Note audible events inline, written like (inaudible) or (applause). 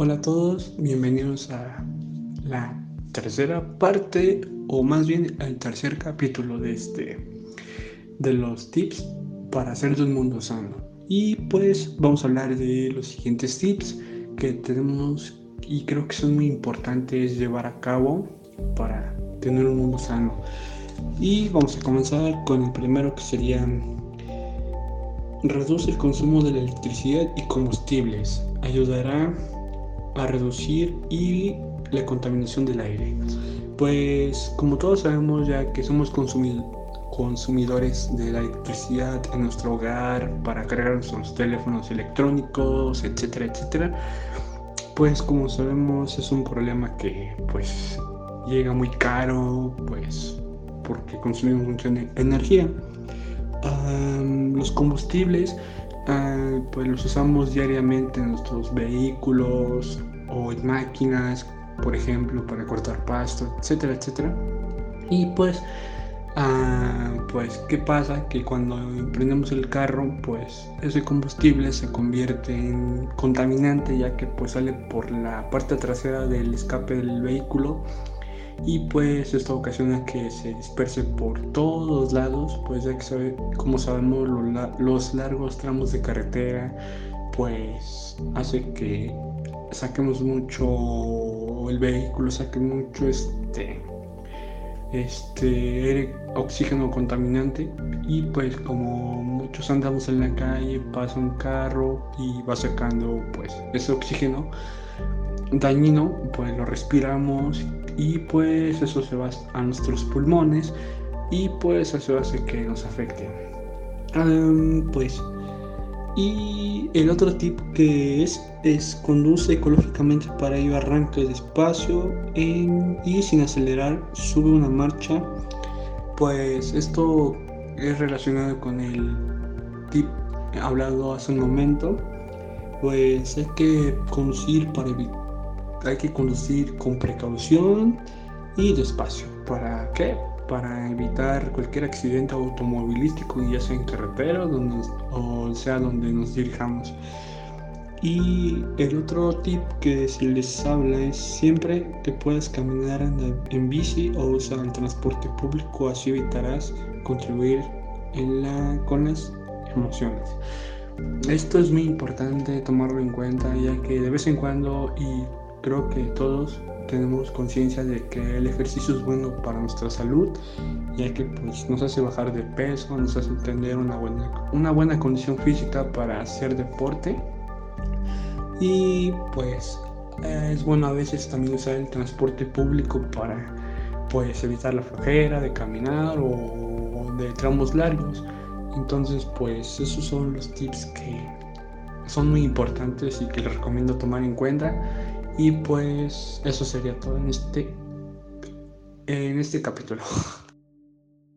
Hola a todos, bienvenidos a la tercera parte o más bien al tercer capítulo de este de los tips para hacer un mundo sano. Y pues vamos a hablar de los siguientes tips que tenemos y creo que son muy importantes llevar a cabo para tener un mundo sano. Y vamos a comenzar con el primero que sería reduce el consumo de la electricidad y combustibles. Ayudará a reducir y la contaminación del aire. Pues como todos sabemos ya que somos consumidores de la electricidad en nuestro hogar para cargar nuestros teléfonos electrónicos, etcétera, etcétera. Pues como sabemos es un problema que pues llega muy caro, pues porque consumimos mucha energía. los combustibles Ah, pues los usamos diariamente en nuestros vehículos o en máquinas, por ejemplo, para cortar pasto, etcétera, etcétera. Y pues, ah, pues, ¿qué pasa? Que cuando prendemos el carro, pues ese combustible se convierte en contaminante, ya que pues sale por la parte trasera del escape del vehículo y pues esto ocasiona que se disperse por todos lados, pues ya que como sabemos los largos tramos de carretera pues hace que saquemos mucho el vehículo saque mucho este este oxígeno contaminante y pues como muchos andamos en la calle pasa un carro y va sacando pues ese oxígeno dañino pues lo respiramos y pues eso se va a nuestros pulmones y pues eso hace que nos afecte. pues y el otro tip que es es conduce ecológicamente para ello arranque despacio y sin acelerar sube una marcha pues esto es relacionado con el tip hablado hace un momento pues hay que conducir para hay que conducir con precaución y despacio. ¿Para qué? Para evitar cualquier accidente automovilístico, ya sea en carretera donde, o sea donde nos dirijamos. Y el otro tip que se les habla es siempre que puedas caminar en, bici o usar el transporte público, así evitarás contribuir en la, con las emociones. Esto es muy importante tomarlo en cuenta ya que de vez en cuando y creo que todos tenemos conciencia de que el ejercicio es bueno para nuestra salud, ya que pues, nos hace bajar de peso, nos hace tener una buena, una buena condición física para hacer deporte. Y pues es bueno a veces también usar el transporte público para pues evitar la flojera de caminar o de tramos largos. Entonces pues esos son los tips que son muy importantes y que les recomiendo tomar en cuenta y pues eso sería todo en este, en este capítulo. (laughs)